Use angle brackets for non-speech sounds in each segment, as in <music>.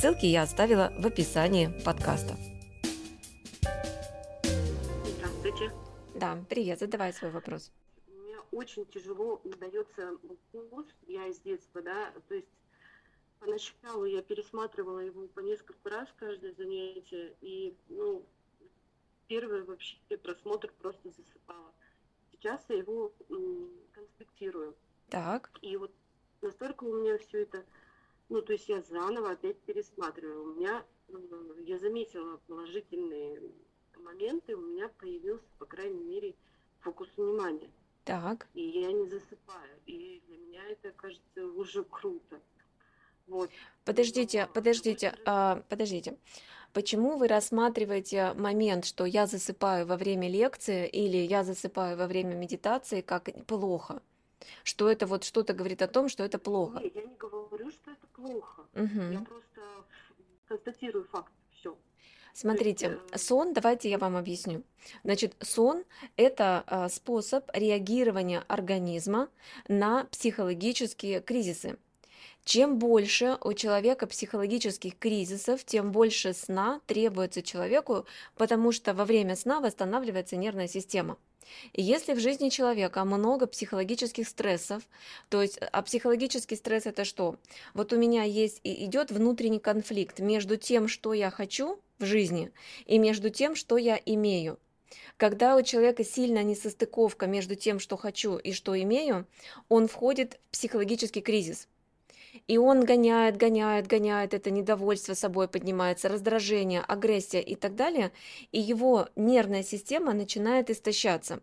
Ссылки я оставила в описании подкаста. Здравствуйте. Да, привет, задавай свой вопрос. Мне очень тяжело удается курс, я из детства, да, то есть поначалу я пересматривала его по несколько раз каждое занятие, и, ну, первый вообще просмотр просто засыпала. Сейчас я его м, конспектирую. Так. И вот настолько у меня все это ну, то есть я заново опять пересматриваю. У меня, я заметила положительные моменты, у меня появился, по крайней мере, фокус внимания. Так. И я не засыпаю. И для меня это кажется уже круто. Вот. Подождите, подождите, а, подождите. Почему вы рассматриваете момент, что я засыпаю во время лекции или я засыпаю во время медитации как плохо? Что это вот что-то говорит о том, что это плохо? Нет, я не говорю, что это плохо. Угу. Я просто констатирую факт. Все. Смотрите, э, сон, давайте я вам объясню. Значит, сон– это а, способ реагирования организма на психологические кризисы. Чем больше у человека психологических кризисов, тем больше сна требуется человеку, потому что во время сна восстанавливается нервная система. И если в жизни человека много психологических стрессов, то есть, а психологический стресс это что? Вот у меня есть и идет внутренний конфликт между тем, что я хочу в жизни, и между тем, что я имею. Когда у человека сильная несостыковка между тем, что хочу и что имею, он входит в психологический кризис. И он гоняет, гоняет, гоняет, это недовольство собой поднимается, раздражение, агрессия и так далее, и его нервная система начинает истощаться.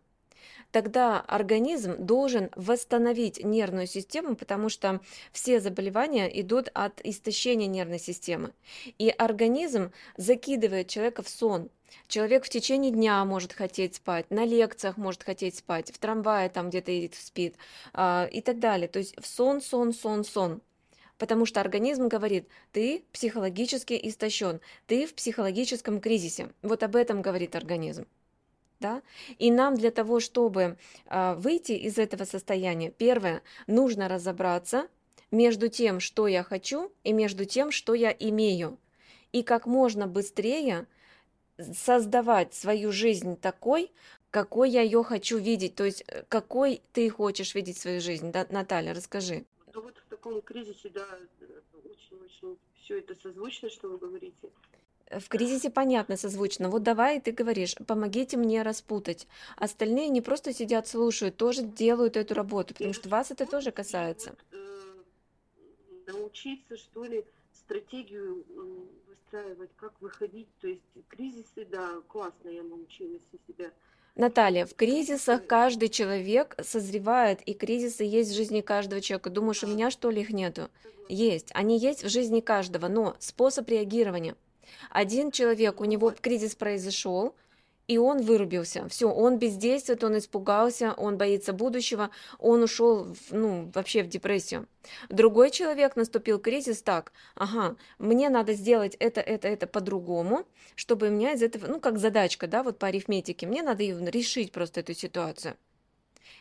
Тогда организм должен восстановить нервную систему, потому что все заболевания идут от истощения нервной системы. И организм закидывает человека в сон, Человек в течение дня может хотеть спать, на лекциях может хотеть спать, в трамвае там где-то спит э, и так далее. То есть в сон, сон, сон, сон потому что организм говорит, ты психологически истощен, ты в психологическом кризисе. Вот об этом говорит организм. Да? И нам для того, чтобы э, выйти из этого состояния, первое, нужно разобраться между тем, что я хочу, и между тем, что я имею. И как можно быстрее создавать свою жизнь такой, какой я ее хочу видеть, то есть э, какой ты хочешь видеть свою жизнь. Да, Наталья, расскажи таком кризисе, да, очень-очень все это созвучно, что вы говорите. В кризисе понятно, созвучно. Вот давай ты говоришь, помогите мне распутать. Остальные не просто сидят, слушают, тоже делают эту работу, потому что вас это тоже касается. Э, научиться, что ли, стратегию выстраивать, как выходить. То есть кризисы, да, классно я научилась у себя Наталья, в кризисах каждый человек созревает, и кризисы есть в жизни каждого человека. Думаешь, у меня что ли их нету? Есть. Они есть в жизни каждого, но способ реагирования. Один человек, у него кризис произошел, и он вырубился. Все, он бездействует, он испугался, он боится будущего, он ушел в, ну, вообще в депрессию. Другой человек наступил кризис так, ага, мне надо сделать это, это, это по-другому, чтобы у меня из этого, ну, как задачка, да, вот по арифметике, мне надо решить просто эту ситуацию.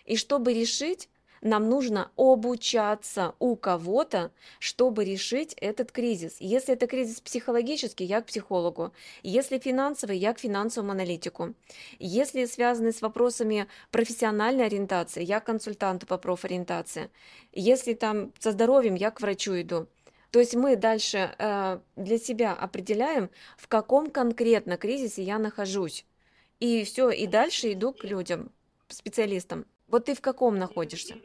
И чтобы решить, нам нужно обучаться у кого-то, чтобы решить этот кризис. Если это кризис психологический, я к психологу. Если финансовый, я к финансовому аналитику. Если связаны с вопросами профессиональной ориентации, я к консультанту по профориентации. Если там со здоровьем, я к врачу иду. То есть мы дальше э, для себя определяем, в каком конкретно кризисе я нахожусь. И все, и дальше иду к людям, специалистам. Вот ты в каком находишься?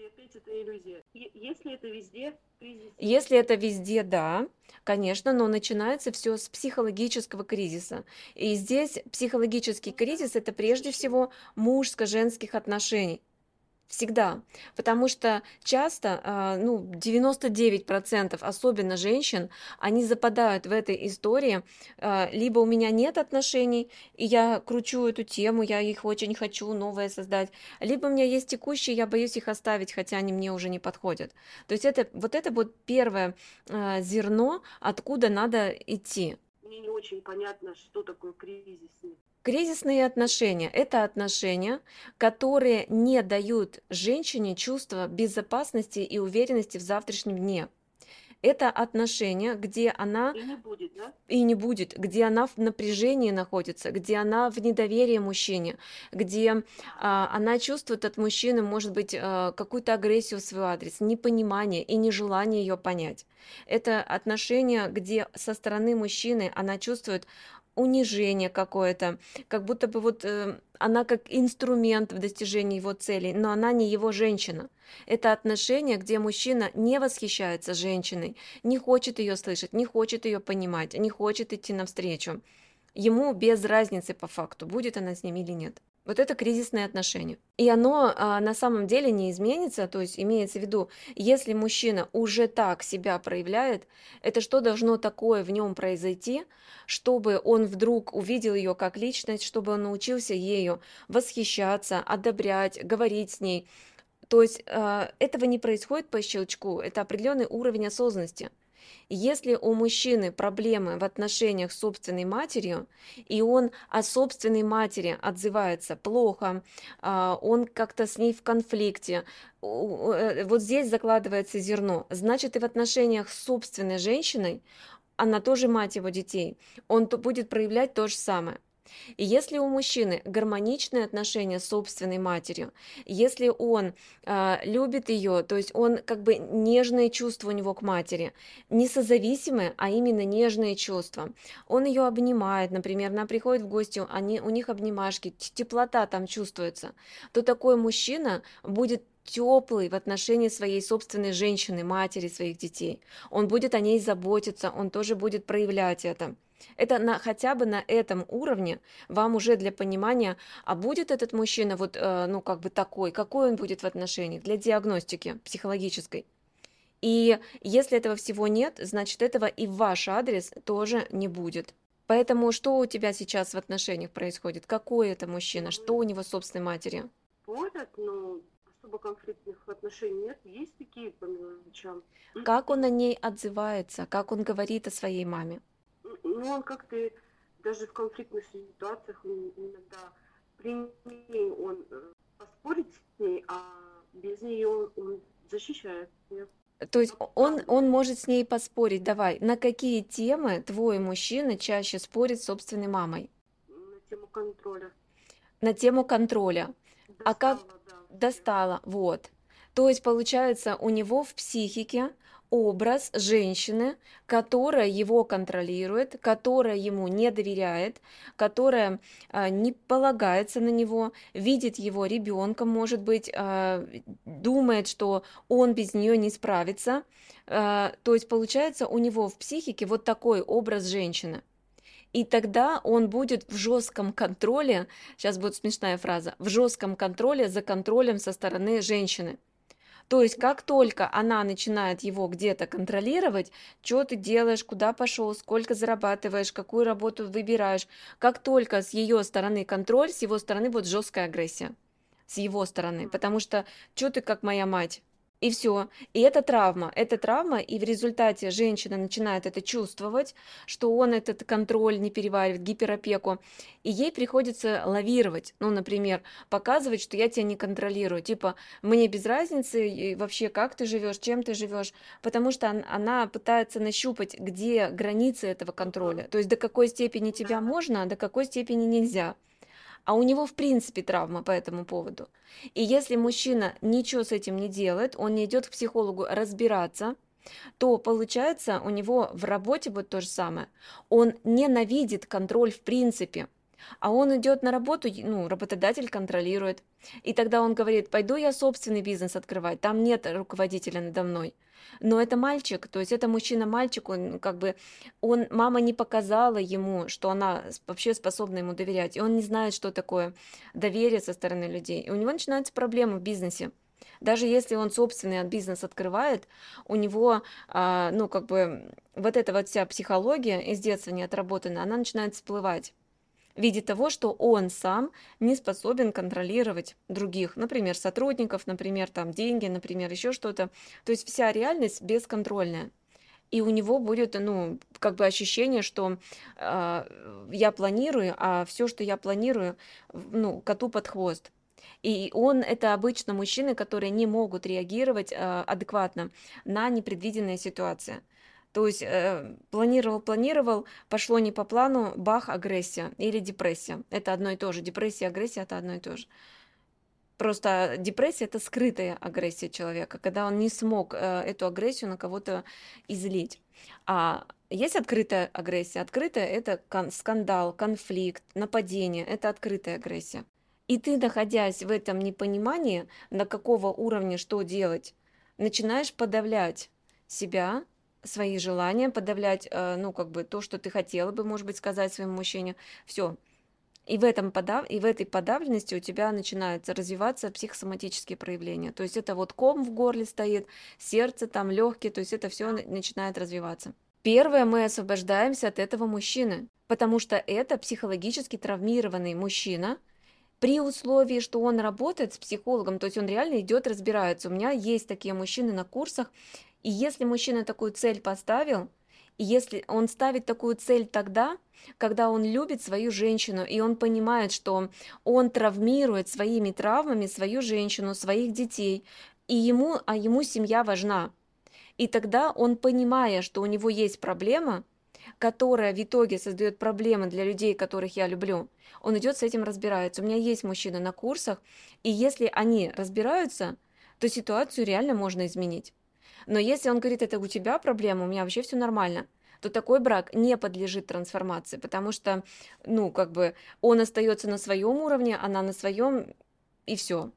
Если это везде, кризис. Если это везде, да, конечно, но начинается все с психологического кризиса. И здесь психологический кризис это прежде всего мужско-женских отношений. Всегда. Потому что часто, а, ну, 99%, особенно женщин, они западают в этой истории. а, Либо у меня нет отношений, и я кручу эту тему, я их очень хочу новое создать. Либо у меня есть текущие, я боюсь их оставить, хотя они мне уже не подходят. То есть это вот это вот первое а, зерно, откуда надо идти. Мне не очень понятно, что такое кризисный. Кризисные отношения– это отношения, которые не дают женщине чувство безопасности и уверенности в завтрашнем дне. Это отношения, где она И не будет, да? и не будет, где она в напряжении находится, где она в недоверии мужчине, где а, она чувствует от мужчины, может быть, а, какую-то агрессию в свой адрес, непонимание и нежелание ее понять. Это отношения, где со стороны мужчины она чувствует унижение какое-то, как будто бы вот э, она как инструмент в достижении его целей, но она не его женщина. Это отношение, где мужчина не восхищается женщиной, не хочет ее слышать, не хочет ее понимать, не хочет идти навстречу. Ему без разницы по факту, будет она с ним или нет. Вот это кризисные отношения. И оно а, на самом деле не изменится, то есть имеется в виду, если мужчина уже так себя проявляет, это что должно такое в нем произойти, чтобы он вдруг увидел ее как личность, чтобы он научился ею восхищаться, одобрять, говорить с ней. То есть а, этого не происходит по щелчку, это определенный уровень осознанности. Если у мужчины проблемы в отношениях с собственной матерью, и он о собственной матери отзывается плохо, а, он как-то с ней в конфликте, э, вот здесь закладывается зерно. Значит, и в отношениях с собственной женщиной, она тоже мать его детей, он будет проявлять то же самое. И если у мужчины гармоничные отношения с собственной матерью, если он э, любит ее, то есть он как бы нежные чувства у него к матери, не созависимые, а именно нежные чувства. Он ее обнимает, например, она приходит в гости, они, у них обнимашки, теплота там чувствуется, то такой мужчина будет теплый в отношении своей собственной женщины, матери своих детей. Он будет о ней заботиться, он тоже будет проявлять это. Это на, хотя бы на этом уровне вам уже для понимания, а будет этот мужчина вот, э, ну, как бы такой, какой он будет в отношениях, для диагностики психологической. И если этого всего нет, значит, этого и ваш адрес тоже не будет. Поэтому что у тебя сейчас в отношениях происходит? Какой это мужчина? Что у него собственной матери? Поряд, но особо конфликтных отношений нет. Есть такие по мелочам. Как он о ней отзывается? Как он говорит о своей маме? Ну, он как-то даже в конфликтных ситуациях иногда при ней он э, поспорит с ней, а без нее он, он защищает ее. То есть он, он может с ней поспорить. Давай, на какие темы твой мужчина чаще спорит с собственной мамой? На тему контроля. На тему контроля. а как Достала? Вот. То есть, получается, у него в психике образ женщины, которая его контролирует, которая ему не доверяет, которая а, не полагается на него, видит его ребенком, может быть, а, думает, что он без нее не справится. А, то есть, получается, у него в психике вот такой образ женщины. И тогда он будет в жестком контроле, сейчас будет смешная фраза, в жестком контроле за контролем со стороны женщины. То есть, как только она начинает его где-то контролировать, что ты делаешь, куда пошел, сколько зарабатываешь, какую работу выбираешь, как только с ее стороны контроль, с его стороны вот жесткая агрессия. С его стороны. Потому что, что ты как моя мать? И все. И это травма. Это травма, и в результате женщина начинает это чувствовать, что он этот контроль не переваривает, гиперопеку, и ей приходится лавировать. Ну, например, показывать, что я тебя не контролирую. Типа, мне без разницы и вообще, как ты живешь, чем ты живешь, потому что он- она пытается нащупать, где границы этого контроля. То есть до какой степени тебя можно, а до какой степени нельзя. А у него в принципе травма по этому поводу. И если мужчина ничего с этим не делает, он не идет к психологу разбираться, то получается у него в работе вот то же самое. Он ненавидит контроль в принципе. А он идет на работу, ну, работодатель контролирует. И тогда он говорит, пойду я собственный бизнес открывать, там нет руководителя надо мной. Но это мальчик, то есть это мужчина-мальчик, он как бы, он, мама не показала ему, что она вообще способна ему доверять, и он не знает, что такое доверие со стороны людей. И у него начинаются проблемы в бизнесе. Даже если он собственный бизнес открывает, у него, а, ну, как бы, вот эта вот вся психология из детства не отработана, она начинает всплывать в виде того, что он сам не способен контролировать других, например, сотрудников, например, там деньги, например, еще что-то. То есть вся реальность бесконтрольная. И у него будет, ну, как бы ощущение, что э, я планирую, а все, что я планирую, ну, коту под хвост. И он это обычно мужчины, которые не могут реагировать э, адекватно на непредвиденные ситуации. То есть э, планировал, планировал, пошло не по плану, бах, агрессия или депрессия. Это одно и то же. Депрессия и агрессия это одно и то же. Просто депрессия это скрытая агрессия человека, когда он не смог э, эту агрессию на кого-то излить. А есть открытая агрессия. Открытая это кон- скандал, конфликт, нападение. Это открытая агрессия. И ты, находясь в этом непонимании, на какого уровня что делать, начинаешь подавлять себя, свои желания, подавлять, э, ну, как бы то, что ты хотела бы, может быть, сказать своему мужчине. Все. И в, этом подав... и в этой подавленности у тебя начинаются развиваться психосоматические проявления. То есть это вот ком в горле стоит, сердце там, легкие, то есть это все начинает развиваться. Первое, мы освобождаемся от этого мужчины, потому что это психологически травмированный мужчина, при условии, что он работает с психологом, то есть он реально идет, разбирается. У меня есть такие мужчины на курсах, и если мужчина такую цель поставил, и если он ставит такую цель тогда, когда он любит свою женщину, и он понимает, что он травмирует своими травмами свою женщину, своих детей, и ему, а ему семья важна. И тогда он, понимая, что у него есть проблема, которая в итоге создает проблемы для людей, которых я люблю, он идет с этим разбирается. У меня есть мужчины на курсах, и если они разбираются, то ситуацию реально можно изменить. Но если он говорит, это у тебя проблема, у меня вообще все нормально, то такой брак не подлежит трансформации, потому что, ну, как бы он остается на своем уровне, она на своем, и все.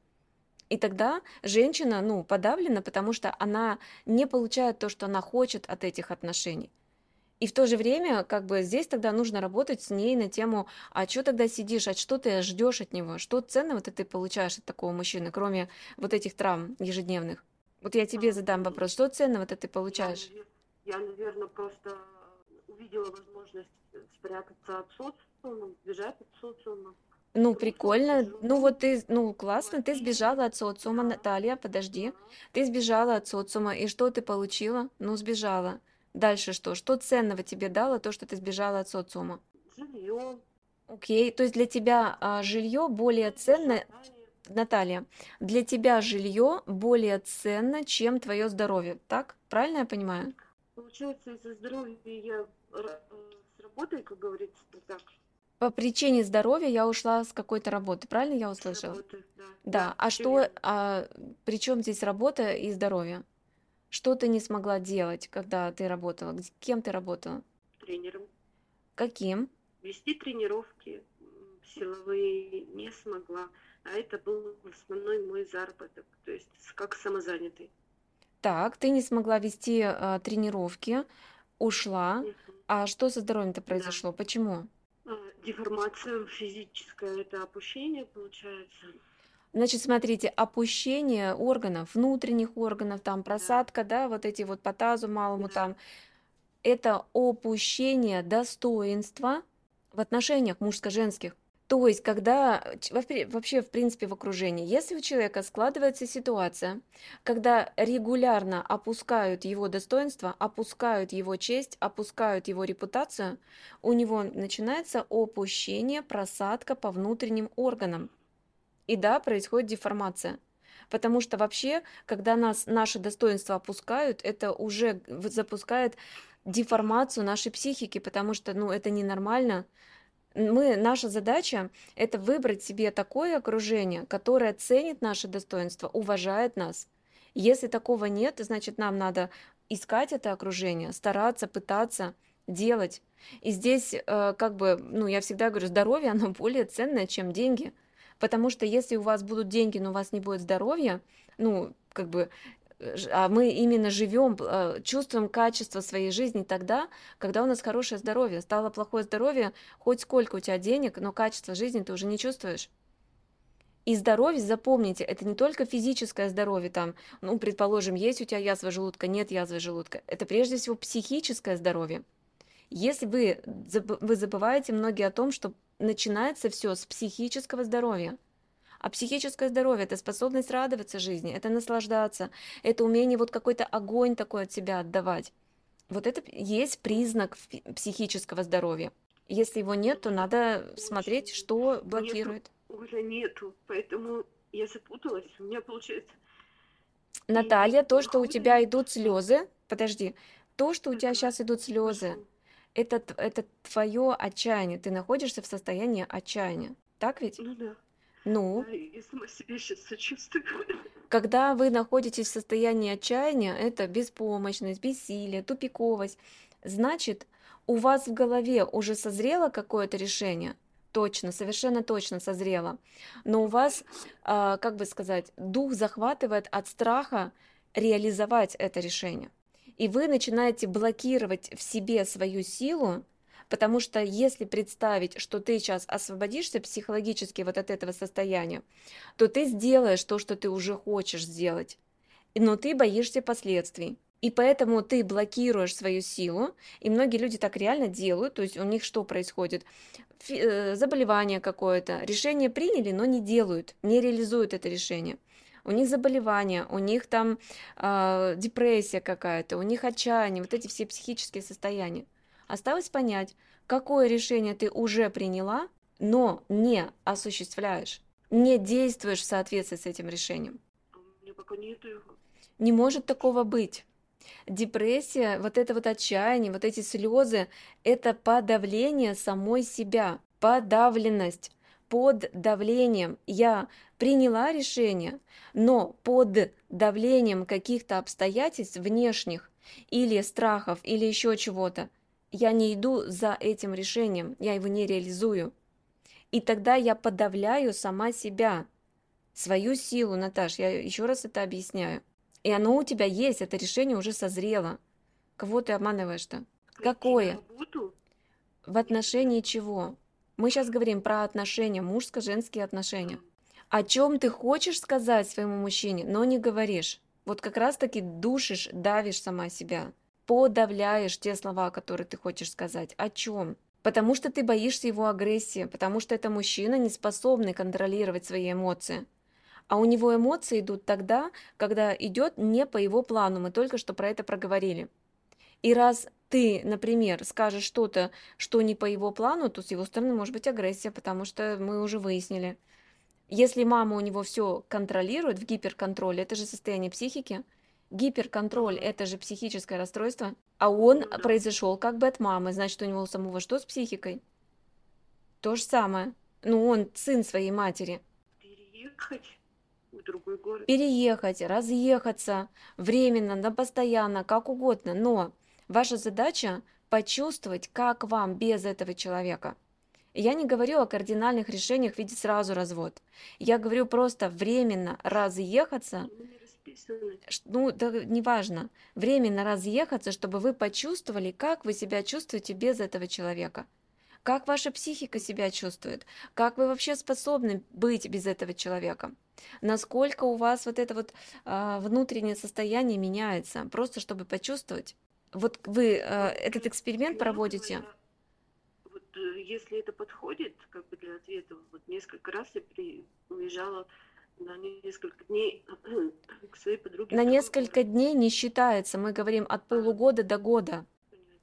И тогда женщина, ну, подавлена, потому что она не получает то, что она хочет от этих отношений. И в то же время, как бы здесь тогда нужно работать с ней на тему, а что тогда сидишь, а что ты ждешь от него, что ценного ты получаешь от такого мужчины, кроме вот этих травм ежедневных. Вот я тебе задам вопрос, что ценного-то ты получаешь? Я, наверное, просто увидела возможность спрятаться от социума, сбежать от социума. Ну, прикольно. Ну, вот ты, ну, классно, ты сбежала от социума, Наталья, подожди. Ты сбежала от социума, и что ты получила? Ну, сбежала. Дальше что? Что ценного тебе дало то, что ты сбежала от социума? Жилье. Окей, то есть для тебя а, жилье более ценное, Наталья, для тебя жилье более ценно, чем твое здоровье, так? Правильно я понимаю? Получается, из-за здоровья я э, с работы, как говорится, так. По причине здоровья я ушла с какой-то работы, правильно я услышала? Работы, да. Да, а что, а при чем здесь работа и здоровье? Что ты не смогла делать, когда ты работала? Кем ты работала? Тренером. Каким? Вести тренировки силовые не смогла а это был основной мой заработок, то есть как самозанятый. Так, ты не смогла вести а, тренировки, ушла. Мгм. А что со здоровьем-то произошло? Почему? А, Деформация физическая, это опущение получается. Значит, смотрите, опущение органов, внутренних органов, там просадка, да, вот эти вот по тазу малому Да. там, это опущение достоинства в отношениях мужско-женских. То есть, когда вообще, в принципе, в окружении, если у человека складывается ситуация, когда регулярно опускают его достоинство, опускают его честь, опускают его репутацию, у него начинается опущение, просадка по внутренним органам. И да, происходит деформация. Потому что вообще, когда нас наши достоинства опускают, это уже запускает деформацию нашей психики, потому что, ну, это ненормально. Мы, наша задача– это выбрать себе такое окружение, которое ценит наши достоинства, уважает нас. Если такого нет, значит, нам надо искать это окружение, стараться, пытаться, делать. И здесь, э, как бы, ну, я всегда говорю, здоровье, <laughs> оно более ценное, чем деньги. Потому что если у вас будут деньги, но у вас не будет здоровья, ну, как бы, а мы именно живем, э, чувствуем качество своей жизни тогда, когда у нас хорошее здоровье. Стало плохое здоровье, хоть сколько у тебя денег, но качество жизни ты уже не чувствуешь. И здоровье, запомните, это не только физическое здоровье, там, ну, предположим, есть у тебя язва желудка, нет язвы желудка. Это прежде всего психическое здоровье. Если вы, вы забываете многие о том, что начинается все с психического здоровья. А психическое здоровье – это способность радоваться жизни, это наслаждаться, это умение вот какой-то огонь такой от себя отдавать. Вот это есть признак психического здоровья. Если его нет, то надо смотреть, что блокирует. Нету, уже нету, поэтому я запуталась. У меня получается... Наталья, то, что у тебя идут слезы, подожди, то, что у тебя сейчас идут слезы, это, это твое отчаяние. Ты находишься в состоянии отчаяния. Так ведь? Ну да. Ну, я сама себе сейчас сочувствую. когда вы находитесь в состоянии отчаяния, это беспомощность, бессилие, тупиковость, значит, у вас в голове уже созрело какое-то решение, точно, совершенно точно созрело, но у вас, а, как бы сказать, дух захватывает от страха реализовать это решение. И вы начинаете блокировать в себе свою силу, Потому что если представить, что ты сейчас освободишься психологически вот от этого состояния, то ты сделаешь то, что ты уже хочешь сделать, но ты боишься последствий. И поэтому ты блокируешь свою силу, и многие люди так реально делают, то есть у них что происходит? Фи э, заболевание какое-то, решение приняли, но не делают, не реализуют это решение. У них заболевание, у них там э, депрессия какая-то, у них отчаяние, вот эти все психические состояния. Осталось понять, какое решение ты уже приняла, но не осуществляешь, не действуешь в соответствии с этим решением. Мне пока нет его. Не может такого быть. Депрессия, вот это вот отчаяние, вот эти слезы – это подавление самой себя, подавленность под давлением. Я приняла решение, но под давлением каких-то обстоятельств внешних или страхов, или еще чего-то, я не иду за этим решением, я его не реализую. И тогда я подавляю сама себя, свою силу, Наташ, я еще раз это объясняю. И оно у тебя есть, это решение уже созрело. Кого ты обманываешь-то? Какое? В отношении чего? Мы сейчас говорим про отношения, мужско-женские отношения. О чем ты хочешь сказать своему мужчине, но не говоришь. Вот как раз-таки душишь, давишь сама себя подавляешь те слова, которые ты хочешь сказать. О чем? Потому что ты боишься его агрессии, потому что это мужчина, не способный контролировать свои эмоции. А у него эмоции идут тогда, когда идет не по его плану. Мы только что про это проговорили. И раз ты, например, скажешь что-то, что не по его плану, то с его стороны может быть агрессия, потому что мы уже выяснили. Если мама у него все контролирует в гиперконтроле, это же состояние психики, Гиперконтроль – это же психическое расстройство, а он ну, произошел как бы от мамы, значит, у него самого что с психикой? То же самое. Ну, он сын своей матери. Переехать в другой город. Переехать, разъехаться, временно, на постоянно, как угодно, но ваша задача почувствовать, как вам без этого человека. Я не говорю о кардинальных решениях в виде сразу развод. Я говорю просто временно разъехаться – ну, да, неважно, временно разъехаться, чтобы вы почувствовали, как вы себя чувствуете без этого человека. Как ваша психика себя чувствует? Как вы вообще способны быть без этого человека? Насколько у вас вот это вот э, внутреннее состояние меняется? Просто чтобы почувствовать. Вот вы э, этот эксперимент проводите. Э, если это подходит, как бы для ответа, вот несколько раз я при, уезжала на несколько дней к своей подруге. На несколько дней не считается, мы говорим от полугода до года.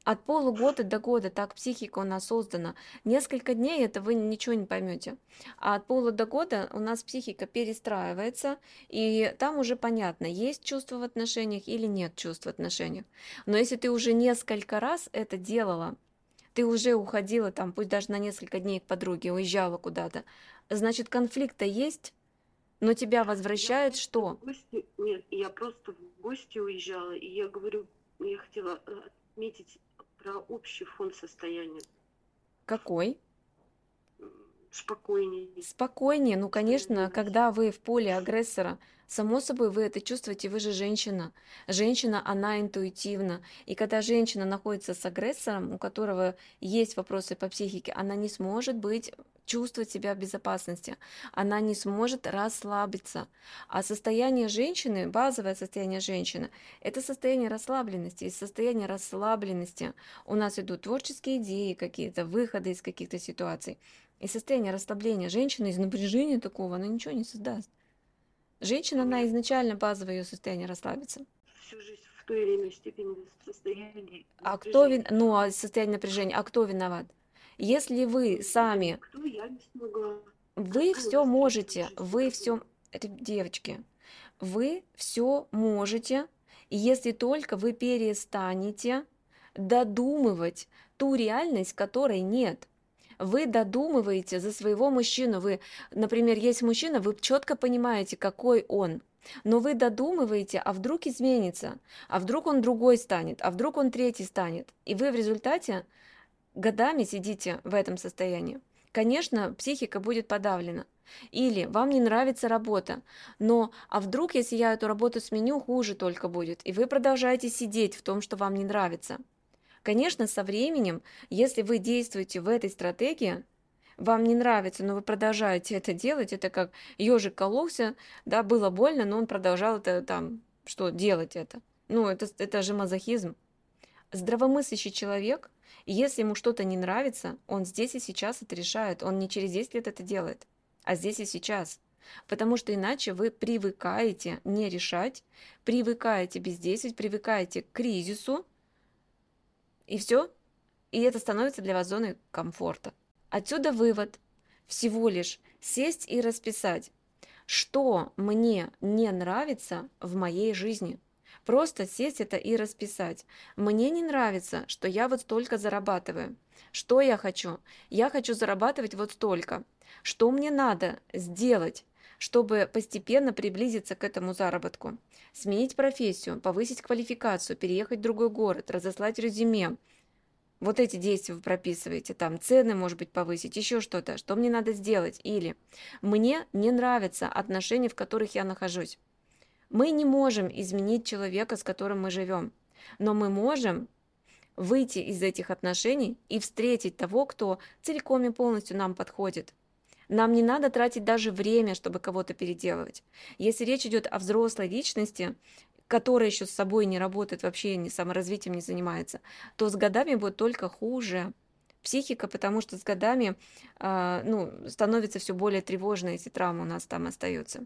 От полугода до года так психика у нас создана. Несколько дней это вы ничего не поймете. А от пола до года у нас психика перестраивается, и там уже понятно, есть чувство в отношениях или нет чувств в отношениях. Но если ты уже несколько раз это делала, ты уже уходила там, пусть даже на несколько дней к подруге, уезжала куда-то, значит конфликта есть, но тебя возвращает что? Гости... Нет, я просто в гости уезжала, и я говорю, я хотела э, отметить про общий фон состояния. Какой? Спокойнее. Спокойнее, ну, конечно, когда вы в поле агрессора, само собой вы это чувствуете, вы же женщина. Женщина, она интуитивна. И когда женщина находится с агрессором, у которого есть вопросы по психике, она не сможет быть чувствовать себя в безопасности, она не сможет расслабиться. А состояние женщины, базовое состояние женщины, это состояние расслабленности. Из состояния расслабленности у нас идут творческие идеи какие-то, выходы из каких-то ситуаций. И состояние расслабления женщины из напряжения такого, она ничего не создаст. Женщина, она изначально базовое ее состояние расслабиться. Всю жизнь в той или иной степени состояние А кто вин... Ну, а состояние напряжения, а кто виноват? Если вы сами... Вы все можете, вы все... Девочки, вы все можете, если только вы перестанете додумывать ту реальность, которой нет. Вы додумываете за своего мужчину. Вы, например, есть мужчина, вы четко понимаете, какой он. Но вы додумываете, а вдруг изменится, а вдруг он другой станет, а вдруг он третий станет. И вы в результате годами сидите в этом состоянии. Конечно, психика будет подавлена. Или вам не нравится работа, но а вдруг, если я эту работу сменю, хуже только будет, и вы продолжаете сидеть в том, что вам не нравится. Конечно, со временем, если вы действуете в этой стратегии, вам не нравится, но вы продолжаете это делать, это как ежик кололся, да, было больно, но он продолжал это там, что, делать это. Ну, это, это же мазохизм. Здравомыслящий человек, если ему что-то не нравится, он здесь и сейчас это решает, он не через 10 лет это делает, а здесь и сейчас. Потому что иначе вы привыкаете не решать, привыкаете бездействовать, привыкаете к кризису, и все. И это становится для вас зоной комфорта. Отсюда вывод. Всего лишь сесть и расписать, что мне не нравится в моей жизни. Просто сесть это и расписать. Мне не нравится, что я вот столько зарабатываю. Что я хочу? Я хочу зарабатывать вот столько. Что мне надо сделать, чтобы постепенно приблизиться к этому заработку? Сменить профессию, повысить квалификацию, переехать в другой город, разослать резюме. Вот эти действия вы прописываете, там цены, может быть, повысить, еще что-то, что мне надо сделать. Или мне не нравятся отношения, в которых я нахожусь. Мы не можем изменить человека, с которым мы живем, но мы можем выйти из этих отношений и встретить того, кто целиком и полностью нам подходит. Нам не надо тратить даже время, чтобы кого-то переделывать. Если речь идет о взрослой личности, которая еще с собой не работает, вообще не саморазвитием не занимается, то с годами будет только хуже. Психика, потому что с годами э, ну, становится все более тревожной, если травма у нас там остается.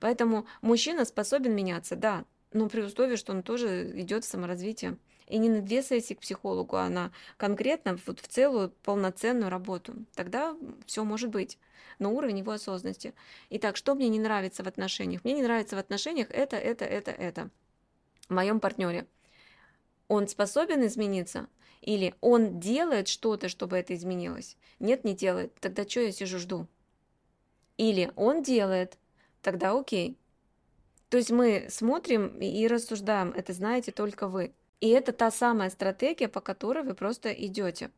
Поэтому мужчина способен меняться, да, но при условии, что он тоже идет в саморазвитие. И не на две к психологу, а на конкретно вот в целую полноценную работу. Тогда все может быть на уровень его осознанности. Итак, что мне не нравится в отношениях? Мне не нравится в отношениях это, это, это, это. В моем партнере. Он способен измениться? Или он делает что-то, чтобы это изменилось? Нет, не делает. Тогда что я сижу, жду? Или он делает, тогда окей. То есть мы смотрим и рассуждаем, это знаете только вы. И это та самая стратегия, по которой вы просто идете.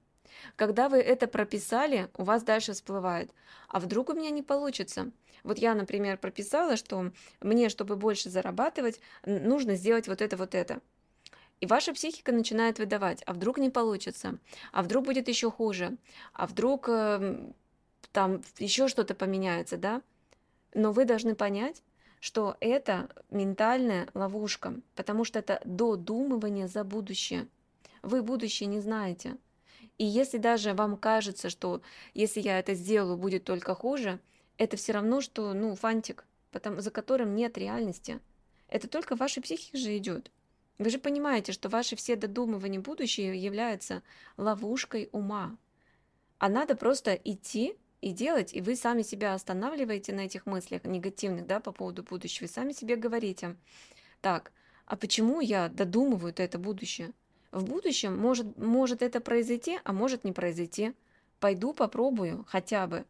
Когда вы это прописали, у вас дальше всплывает. А вдруг у меня не получится? Вот я, например, прописала, что мне, чтобы больше зарабатывать, нужно сделать вот это, вот это. И ваша психика начинает выдавать, а вдруг не получится, а вдруг будет еще хуже, а вдруг э, там еще что-то поменяется, да? Но вы должны понять, что это ментальная ловушка, потому что это додумывание за будущее. Вы будущее не знаете. И если даже вам кажется, что если я это сделаю, будет только хуже, это все равно, что, ну, фантик, потому, за которым нет реальности. Это только в вашей психике же идет. Вы же понимаете, что ваши все додумывания будущего являются ловушкой ума. А надо просто идти и делать, и вы сами себя останавливаете на этих мыслях негативных, да, по поводу будущего, и сами себе говорите, так, а почему я додумываю это будущее? В будущем может, может это произойти, а может не произойти. Пойду попробую хотя бы.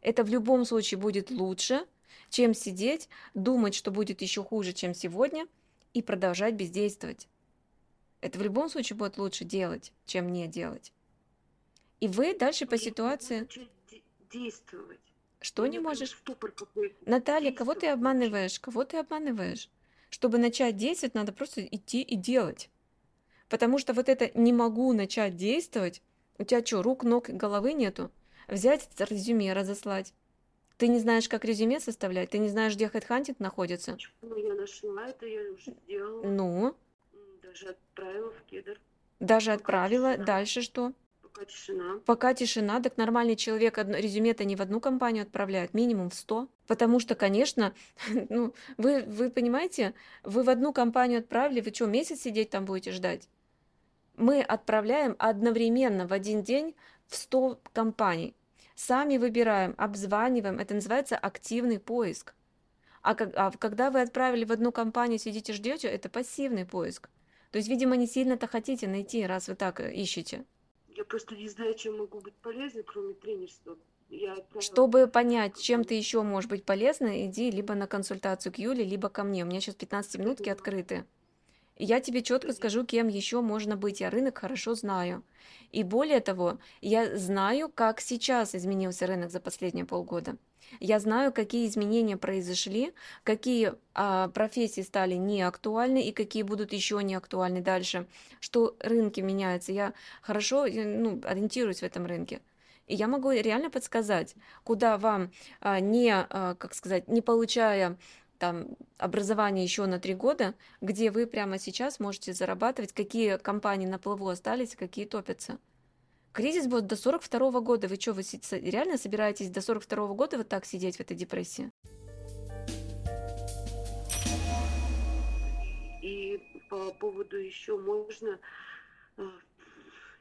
Это в любом случае будет лучше, чем сидеть, думать, что будет еще хуже, чем сегодня, и продолжать бездействовать. Это в любом случае будет лучше делать, чем не делать. И вы дальше по ситуации... Действовать. Что не можешь? Наталья, кого ты обманываешь? Кого ты обманываешь? Чтобы начать действовать, надо просто идти и делать. Потому что вот это «не могу начать действовать», у тебя что, рук, ног, головы нету? взять резюме, разослать. Ты не знаешь, как резюме составлять? Ты не знаешь, где хедхантинг находится? Ну, я нашла это, я уже сделала. Ну, Даже отправила в кедр. даже Пока отправила. тишина. Дальше что? Пока тишина. Пока тишина, так нормальный человек резюме-то не в одну компанию отправляет, минимум в 100. Потому что, конечно, <laughs> ну, вы, вы понимаете, вы в одну компанию отправили, вы что, месяц сидеть там будете ждать? Мы отправляем одновременно в один день в 100 компаний. Сами выбираем, обзваниваем. Это называется активный поиск. А, как- а когда вы отправили в одну компанию, сидите ждете, это пассивный поиск. То есть, видимо, не сильно-то хотите найти, раз вы так э, ищете. Я просто не знаю, чем могу быть полезна, кроме тренерства. Я отправила Чтобы понять, чем ты еще можешь быть полезна, иди либо на консультацию к Юле, либо ко мне. У меня сейчас 15 минутки открыты. И я тебе четко скажу, кем еще можно быть. Я рынок хорошо знаю. И более того, я знаю, как сейчас изменился рынок за последние полгода. Я знаю, какие изменения произошли, какие а, профессии стали неактуальны и какие будут еще неактуальны дальше, что рынки меняются. Я хорошо э, ну, ориентируюсь в этом рынке. И я могу реально подсказать, куда вам, а, не, а, как сказать, не получая там образование еще на три года, где вы прямо сейчас можете зарабатывать, какие компании на плаву остались, какие топятся. Кризис будет до 42 года. Вы что, вы реально собираетесь до 42 года вот так сидеть в этой депрессии? И по поводу еще можно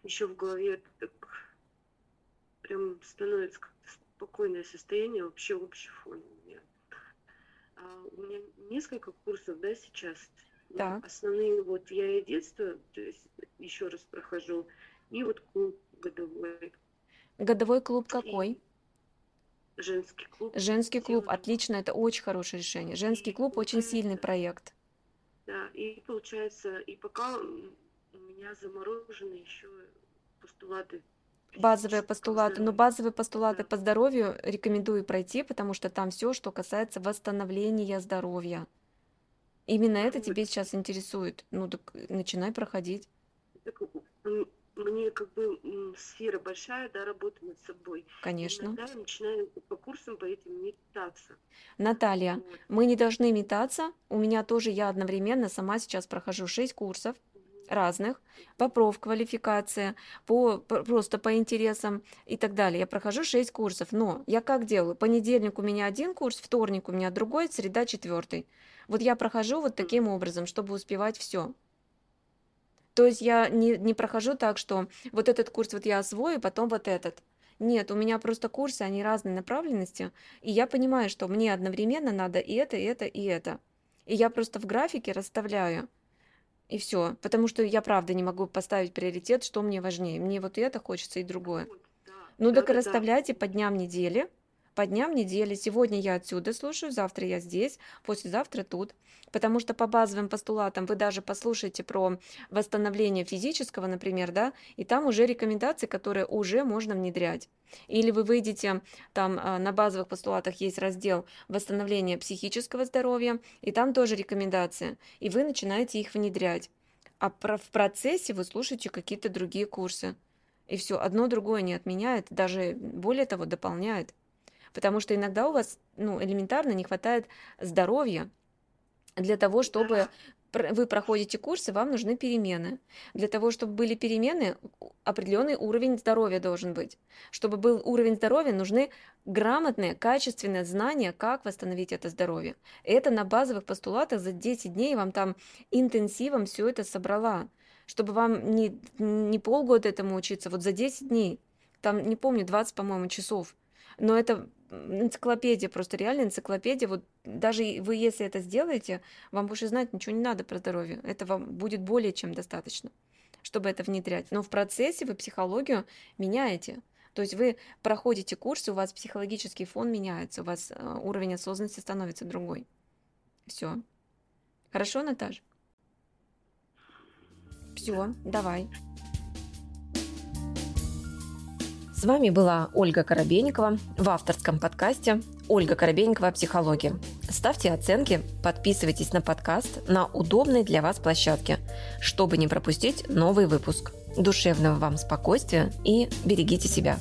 еще в голове так прям становится спокойное состояние, вообще общий фон у меня. А, у меня несколько курсов, да, сейчас. Так. Основные вот я и детство, то есть еще раз прохожу, и вот клуб годовой, Годовой клуб какой? женский клуб. Женский клуб. Отлично, это очень хорошее решение. Женский клуб очень сильный проект. Да, и получается, и пока у меня заморожены еще постулаты. Базовые физического постулаты. Но базовые постулаты по здоровью рекомендую пройти, потому что там все, что касается восстановления здоровья. Именно это тебе сейчас интересует. Ну так начинай проходить. Так, мне как бы сфера большая, да, работа над собой. Конечно. Иногда я начинаю по курсам по этим метаться. Наталья, Вот. мы не должны метаться. У меня тоже я одновременно сама сейчас прохожу 6 курсов разных по профквалификации, по, по- просто по интересам и так далее. Я прохожу 6 курсов, но я как делаю? Понедельник у меня один курс, вторник у меня другой, среда четвертый. Вот я прохожу вот таким образом, чтобы успевать все. То есть я не, не прохожу так, что вот этот курс вот я освою, потом вот этот. Нет, у меня просто курсы, они разной направленности, и я понимаю, что мне одновременно надо и это, и это, и это. И я просто в графике расставляю. И все. Потому что я правда не могу поставить приоритет, что мне важнее. Мне вот и это хочется, и другое. Вот, да. Ну так Да-да-да. расставляйте по дням недели. По дням недели. Сегодня я отсюда слушаю, завтра я здесь, послезавтра тут. Потому что по базовым постулатам вы даже послушаете про восстановление физического, например, да, и там уже рекомендации, которые уже можно внедрять. Или вы выйдете, там а, на базовых постулатах есть раздел восстановления психического здоровья, и там тоже рекомендации, и вы начинаете их внедрять. А в процессе вы слушаете какие-то другие курсы. И все, одно другое не отменяет, даже более того, дополняет. Потому что иногда у вас ну, элементарно не хватает здоровья для того, чтобы вы проходите курсы, вам нужны перемены. Для того, чтобы были перемены, определенный уровень здоровья должен быть. Чтобы был уровень здоровья, нужны грамотные, качественные знания, как восстановить это здоровье. Это на базовых постулатах за 10 дней вам там интенсивом все это собрала. Чтобы вам не, не полгода этому учиться, вот за 10 дней. Там, не помню, 20, по-моему, часов. Но это энциклопедия, просто реально энциклопедия. Вот даже вы, если это сделаете, вам больше знать ничего не надо про здоровье. Это вам будет более чем достаточно, чтобы это внедрять. Но в процессе вы психологию меняете. То есть вы проходите курсы, у вас психологический фон меняется, у вас э, уровень осознанности становится другой. Все. Хорошо, Наташа? Все, давай. С вами была Ольга Коробейникова в авторском подкасте «Ольга Коробейникова о психологии». Ставьте оценки, подписывайтесь на подкаст на удобной для вас площадке, чтобы не пропустить новый выпуск. Душевного вам спокойствия и берегите себя.